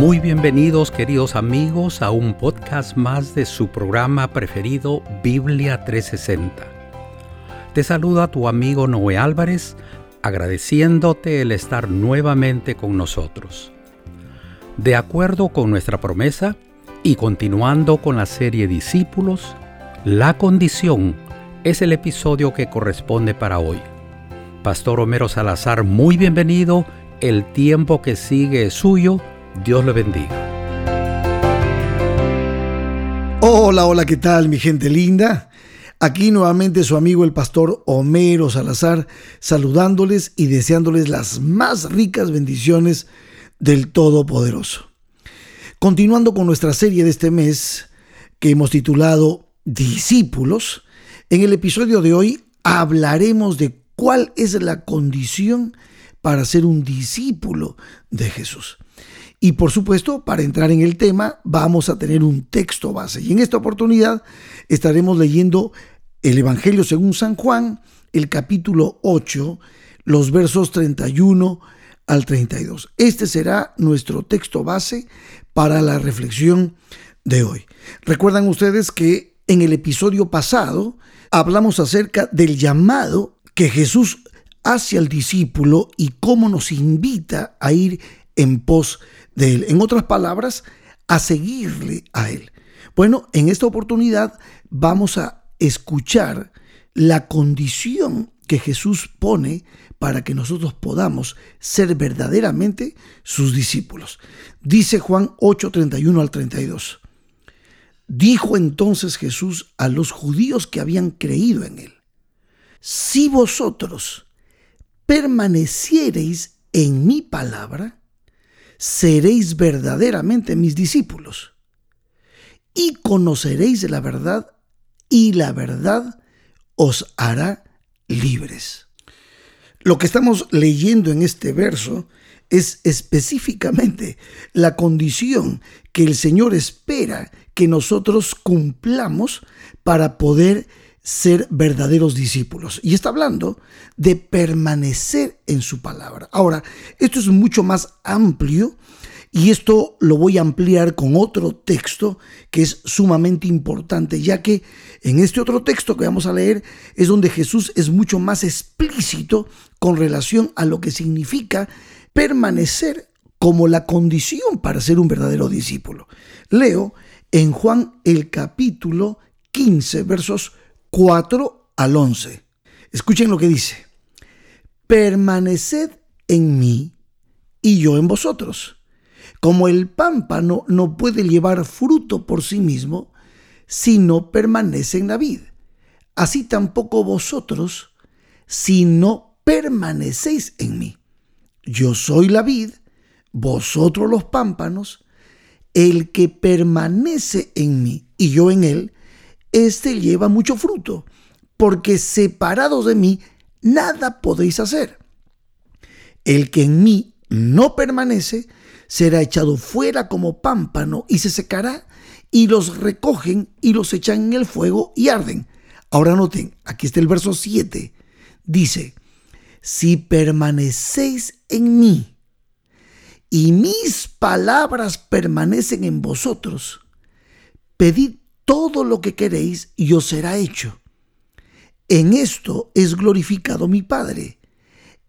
Muy bienvenidos queridos amigos a un podcast más de su programa preferido Biblia 360. Te saluda tu amigo Noé Álvarez agradeciéndote el estar nuevamente con nosotros. De acuerdo con nuestra promesa y continuando con la serie Discípulos, La condición es el episodio que corresponde para hoy. Pastor Homero Salazar, muy bienvenido. El tiempo que sigue es suyo. Dios le bendiga. Hola, hola, ¿qué tal mi gente linda? Aquí nuevamente su amigo el pastor Homero Salazar saludándoles y deseándoles las más ricas bendiciones del Todopoderoso. Continuando con nuestra serie de este mes que hemos titulado Discípulos, en el episodio de hoy hablaremos de cuál es la condición para ser un discípulo de Jesús. Y por supuesto, para entrar en el tema, vamos a tener un texto base. Y en esta oportunidad estaremos leyendo el Evangelio según San Juan, el capítulo 8, los versos 31 al 32. Este será nuestro texto base para la reflexión de hoy. Recuerdan ustedes que en el episodio pasado hablamos acerca del llamado que Jesús hace al discípulo y cómo nos invita a ir en pos de él. En otras palabras, a seguirle a él. Bueno, en esta oportunidad vamos a escuchar la condición que Jesús pone para que nosotros podamos ser verdaderamente sus discípulos. Dice Juan 8, 31 al 32. Dijo entonces Jesús a los judíos que habían creído en él, si vosotros permaneciereis en mi palabra, seréis verdaderamente mis discípulos y conoceréis la verdad y la verdad os hará libres. Lo que estamos leyendo en este verso es específicamente la condición que el Señor espera que nosotros cumplamos para poder ser verdaderos discípulos. Y está hablando de permanecer en su palabra. Ahora, esto es mucho más amplio y esto lo voy a ampliar con otro texto que es sumamente importante, ya que en este otro texto que vamos a leer es donde Jesús es mucho más explícito con relación a lo que significa permanecer como la condición para ser un verdadero discípulo. Leo en Juan el capítulo 15, versos 4 al 11. Escuchen lo que dice. Permaneced en mí y yo en vosotros. Como el pámpano no puede llevar fruto por sí mismo si no permanece en la vid. Así tampoco vosotros si no permanecéis en mí. Yo soy la vid, vosotros los pámpanos. El que permanece en mí y yo en él, éste lleva mucho fruto, porque separados de mí nada podéis hacer. El que en mí no permanece, será echado fuera como pámpano y se secará, y los recogen y los echan en el fuego y arden. Ahora noten, aquí está el verso 7. Dice, si permanecéis en mí y mis palabras permanecen en vosotros, pedid todo lo que queréis y os será hecho. En esto es glorificado mi Padre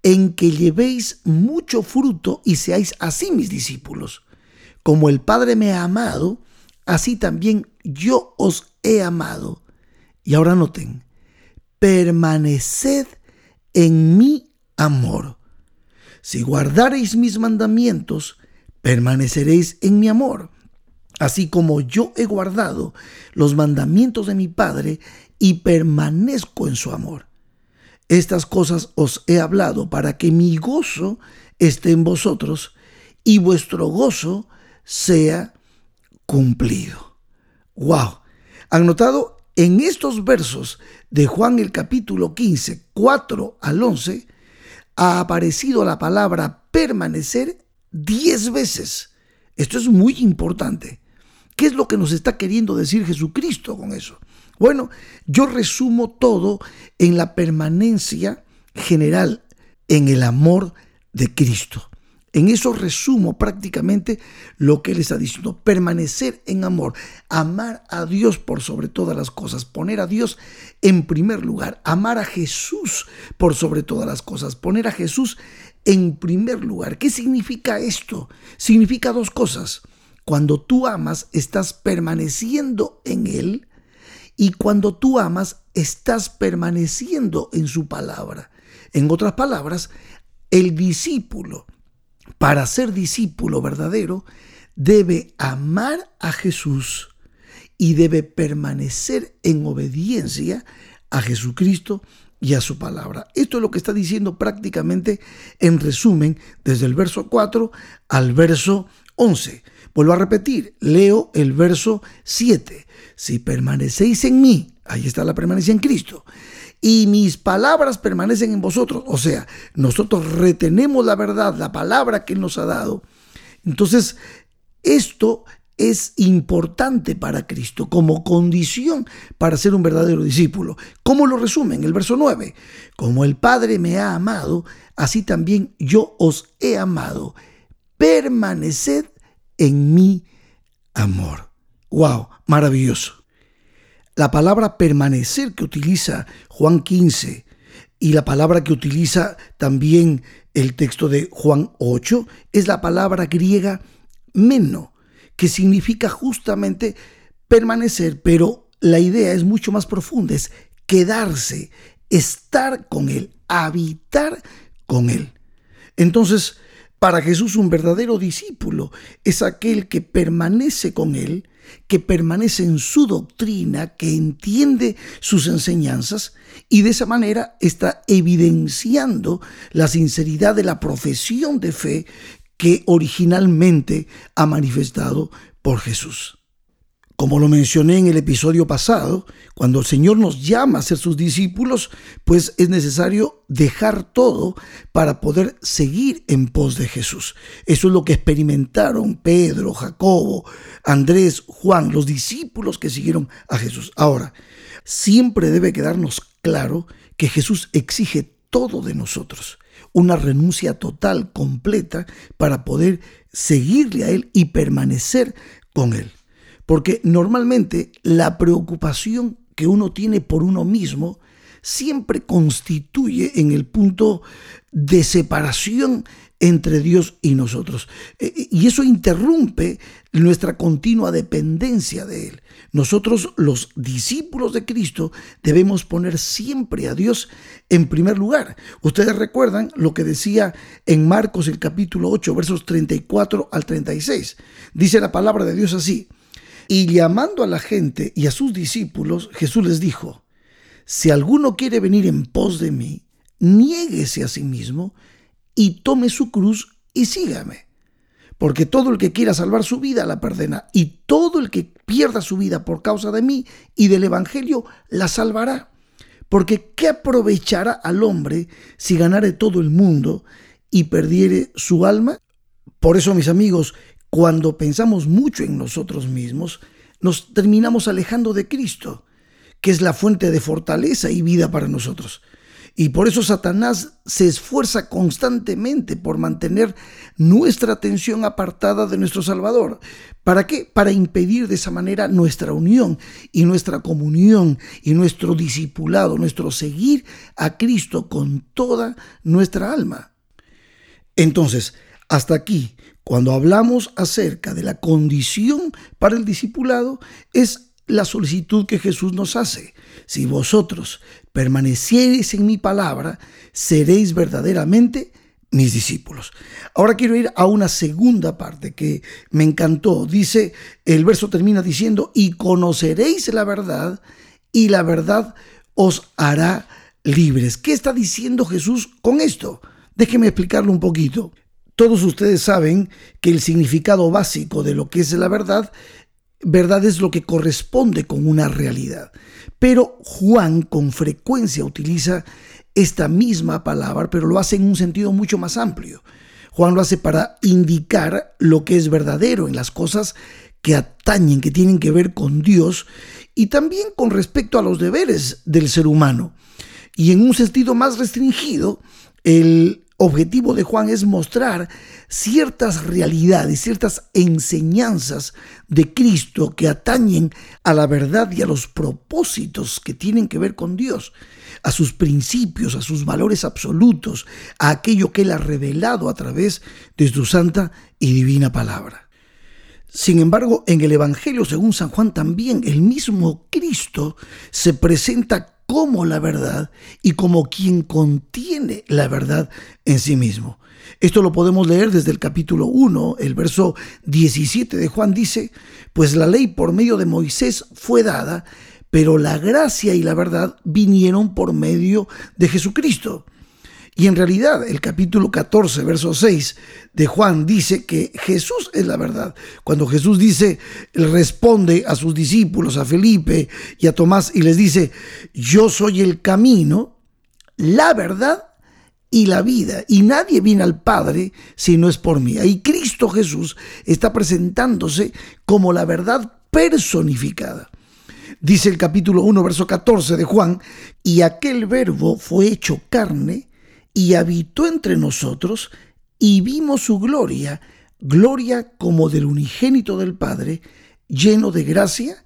en que llevéis mucho fruto y seáis así mis discípulos. Como el Padre me ha amado, así también yo os he amado. Y ahora noten, permaneced en mi amor. Si guardareis mis mandamientos, permaneceréis en mi amor, así como yo he guardado los mandamientos de mi Padre y permanezco en su amor. Estas cosas os he hablado para que mi gozo esté en vosotros y vuestro gozo sea cumplido. ¡Wow! ¿Han notado? En estos versos de Juan el capítulo 15, 4 al 11, ha aparecido la palabra permanecer diez veces. Esto es muy importante. ¿Qué es lo que nos está queriendo decir Jesucristo con eso? Bueno, yo resumo todo en la permanencia general en el amor de Cristo. En eso resumo prácticamente lo que él está diciendo. Permanecer en amor, amar a Dios por sobre todas las cosas, poner a Dios en primer lugar, amar a Jesús por sobre todas las cosas, poner a Jesús en primer lugar. ¿Qué significa esto? Significa dos cosas. Cuando tú amas, estás permaneciendo en Él y cuando tú amas, estás permaneciendo en su palabra. En otras palabras, el discípulo para ser discípulo verdadero, debe amar a Jesús y debe permanecer en obediencia a Jesucristo y a su palabra. Esto es lo que está diciendo prácticamente en resumen desde el verso 4 al verso 11. Vuelvo a repetir, leo el verso 7. Si permanecéis en mí, ahí está la permanencia en Cristo, y mis palabras permanecen en vosotros. O sea, nosotros retenemos la verdad, la palabra que Él nos ha dado. Entonces, esto es importante para Cristo como condición para ser un verdadero discípulo. ¿Cómo lo resume en el verso 9? Como el Padre me ha amado, así también yo os he amado. Permaneced en mi amor. ¡Wow! Maravilloso. La palabra permanecer que utiliza Juan 15 y la palabra que utiliza también el texto de Juan 8 es la palabra griega meno, que significa justamente permanecer, pero la idea es mucho más profunda, es quedarse, estar con Él, habitar con Él. Entonces, para Jesús un verdadero discípulo es aquel que permanece con Él, que permanece en su doctrina, que entiende sus enseñanzas y de esa manera está evidenciando la sinceridad de la profesión de fe que originalmente ha manifestado por Jesús. Como lo mencioné en el episodio pasado, cuando el Señor nos llama a ser sus discípulos, pues es necesario dejar todo para poder seguir en pos de Jesús. Eso es lo que experimentaron Pedro, Jacobo, Andrés, Juan, los discípulos que siguieron a Jesús. Ahora, siempre debe quedarnos claro que Jesús exige todo de nosotros, una renuncia total, completa, para poder seguirle a Él y permanecer con Él. Porque normalmente la preocupación que uno tiene por uno mismo siempre constituye en el punto de separación entre Dios y nosotros. E, e, y eso interrumpe nuestra continua dependencia de Él. Nosotros, los discípulos de Cristo, debemos poner siempre a Dios en primer lugar. Ustedes recuerdan lo que decía en Marcos el capítulo 8, versos 34 al 36. Dice la palabra de Dios así. Y llamando a la gente y a sus discípulos, Jesús les dijo, si alguno quiere venir en pos de mí, niéguese a sí mismo y tome su cruz y sígame. Porque todo el que quiera salvar su vida la perderá, y todo el que pierda su vida por causa de mí y del Evangelio la salvará. Porque ¿qué aprovechará al hombre si ganare todo el mundo y perdiere su alma? Por eso, mis amigos, cuando pensamos mucho en nosotros mismos, nos terminamos alejando de Cristo, que es la fuente de fortaleza y vida para nosotros. Y por eso Satanás se esfuerza constantemente por mantener nuestra atención apartada de nuestro Salvador. ¿Para qué? Para impedir de esa manera nuestra unión y nuestra comunión y nuestro discipulado, nuestro seguir a Cristo con toda nuestra alma. Entonces, hasta aquí cuando hablamos acerca de la condición para el discipulado, es la solicitud que Jesús nos hace. Si vosotros permaneciereis en mi palabra, seréis verdaderamente mis discípulos. Ahora quiero ir a una segunda parte que me encantó. Dice, el verso termina diciendo, y conoceréis la verdad, y la verdad os hará libres. ¿Qué está diciendo Jesús con esto? Déjeme explicarlo un poquito. Todos ustedes saben que el significado básico de lo que es la verdad, verdad es lo que corresponde con una realidad. Pero Juan con frecuencia utiliza esta misma palabra, pero lo hace en un sentido mucho más amplio. Juan lo hace para indicar lo que es verdadero en las cosas que atañen, que tienen que ver con Dios y también con respecto a los deberes del ser humano. Y en un sentido más restringido, el objetivo de Juan es mostrar ciertas realidades, ciertas enseñanzas de Cristo que atañen a la verdad y a los propósitos que tienen que ver con Dios, a sus principios, a sus valores absolutos, a aquello que Él ha revelado a través de su santa y divina palabra. Sin embargo, en el Evangelio según San Juan también el mismo Cristo se presenta como la verdad y como quien contiene la verdad en sí mismo. Esto lo podemos leer desde el capítulo 1, el verso 17 de Juan dice, pues la ley por medio de Moisés fue dada, pero la gracia y la verdad vinieron por medio de Jesucristo. Y en realidad el capítulo 14, verso 6 de Juan dice que Jesús es la verdad. Cuando Jesús dice, responde a sus discípulos, a Felipe y a Tomás y les dice, yo soy el camino, la verdad y la vida. Y nadie viene al Padre si no es por mí. Ahí Cristo Jesús está presentándose como la verdad personificada. Dice el capítulo 1, verso 14 de Juan, y aquel verbo fue hecho carne y habitó entre nosotros y vimos su gloria, gloria como del unigénito del Padre, lleno de gracia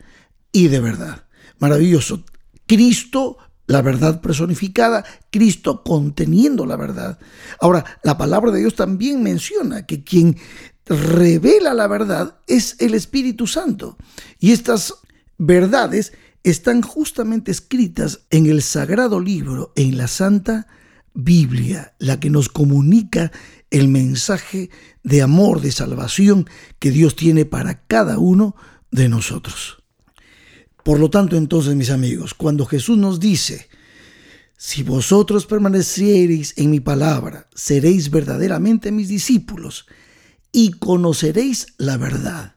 y de verdad. Maravilloso. Cristo, la verdad personificada, Cristo conteniendo la verdad. Ahora, la palabra de Dios también menciona que quien revela la verdad es el Espíritu Santo. Y estas verdades están justamente escritas en el sagrado libro, en la Santa Biblia, la que nos comunica el mensaje de amor, de salvación que Dios tiene para cada uno de nosotros. Por lo tanto, entonces, mis amigos, cuando Jesús nos dice, si vosotros permaneciereis en mi palabra, seréis verdaderamente mis discípulos y conoceréis la verdad,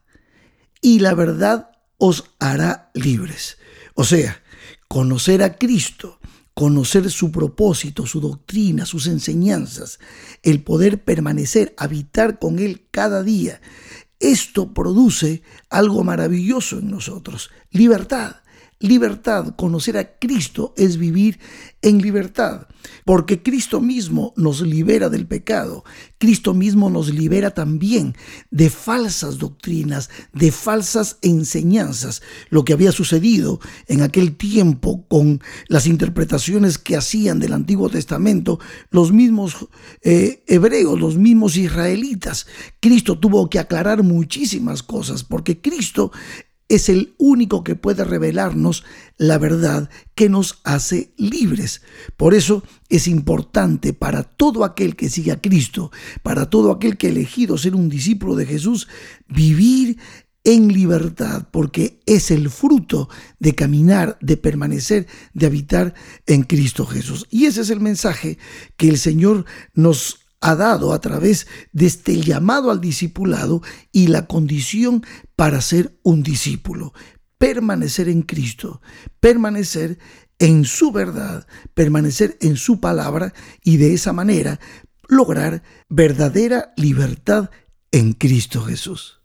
y la verdad os hará libres. O sea, conocer a Cristo conocer su propósito, su doctrina, sus enseñanzas, el poder permanecer, habitar con Él cada día. Esto produce algo maravilloso en nosotros, libertad. Libertad, conocer a Cristo es vivir en libertad, porque Cristo mismo nos libera del pecado, Cristo mismo nos libera también de falsas doctrinas, de falsas enseñanzas, lo que había sucedido en aquel tiempo con las interpretaciones que hacían del Antiguo Testamento los mismos eh, hebreos, los mismos israelitas. Cristo tuvo que aclarar muchísimas cosas, porque Cristo es el único que puede revelarnos la verdad que nos hace libres. Por eso es importante para todo aquel que sigue a Cristo, para todo aquel que ha elegido ser un discípulo de Jesús, vivir en libertad, porque es el fruto de caminar, de permanecer, de habitar en Cristo Jesús. Y ese es el mensaje que el Señor nos ha dado a través de este llamado al discipulado y la condición para ser un discípulo. Permanecer en Cristo, permanecer en su verdad, permanecer en su palabra y de esa manera lograr verdadera libertad en Cristo Jesús.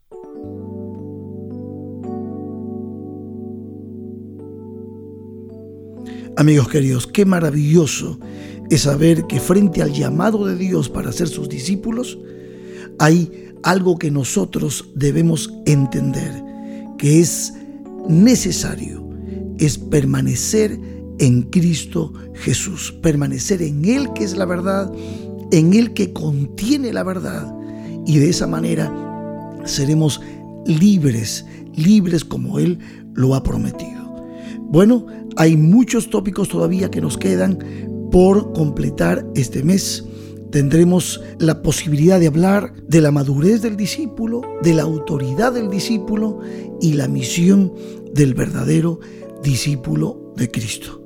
Amigos queridos, qué maravilloso saber que frente al llamado de Dios para ser sus discípulos, hay algo que nosotros debemos entender, que es necesario, es permanecer en Cristo Jesús, permanecer en Él que es la verdad, en Él que contiene la verdad, y de esa manera seremos libres, libres como Él lo ha prometido. Bueno, hay muchos tópicos todavía que nos quedan, por completar este mes. Tendremos la posibilidad de hablar de la madurez del discípulo, de la autoridad del discípulo y la misión del verdadero discípulo de Cristo.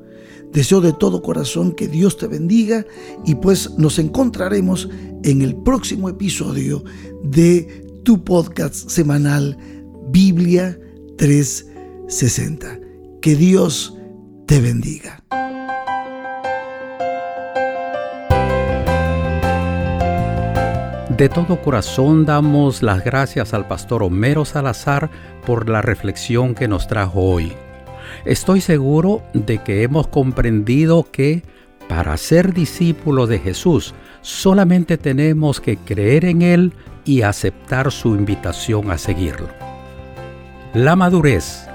Deseo de todo corazón que Dios te bendiga y pues nos encontraremos en el próximo episodio de tu podcast semanal Biblia 360. Que Dios te bendiga. De todo corazón damos las gracias al pastor Homero Salazar por la reflexión que nos trajo hoy. Estoy seguro de que hemos comprendido que para ser discípulo de Jesús Solamente tenemos que creer en Él y aceptar su invitación a seguirlo. La madurez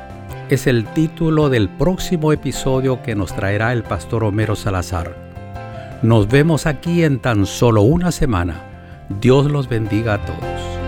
es el título del próximo episodio que nos traerá el pastor Homero Salazar. Nos vemos aquí en tan solo una semana. Dios los bendiga a todos.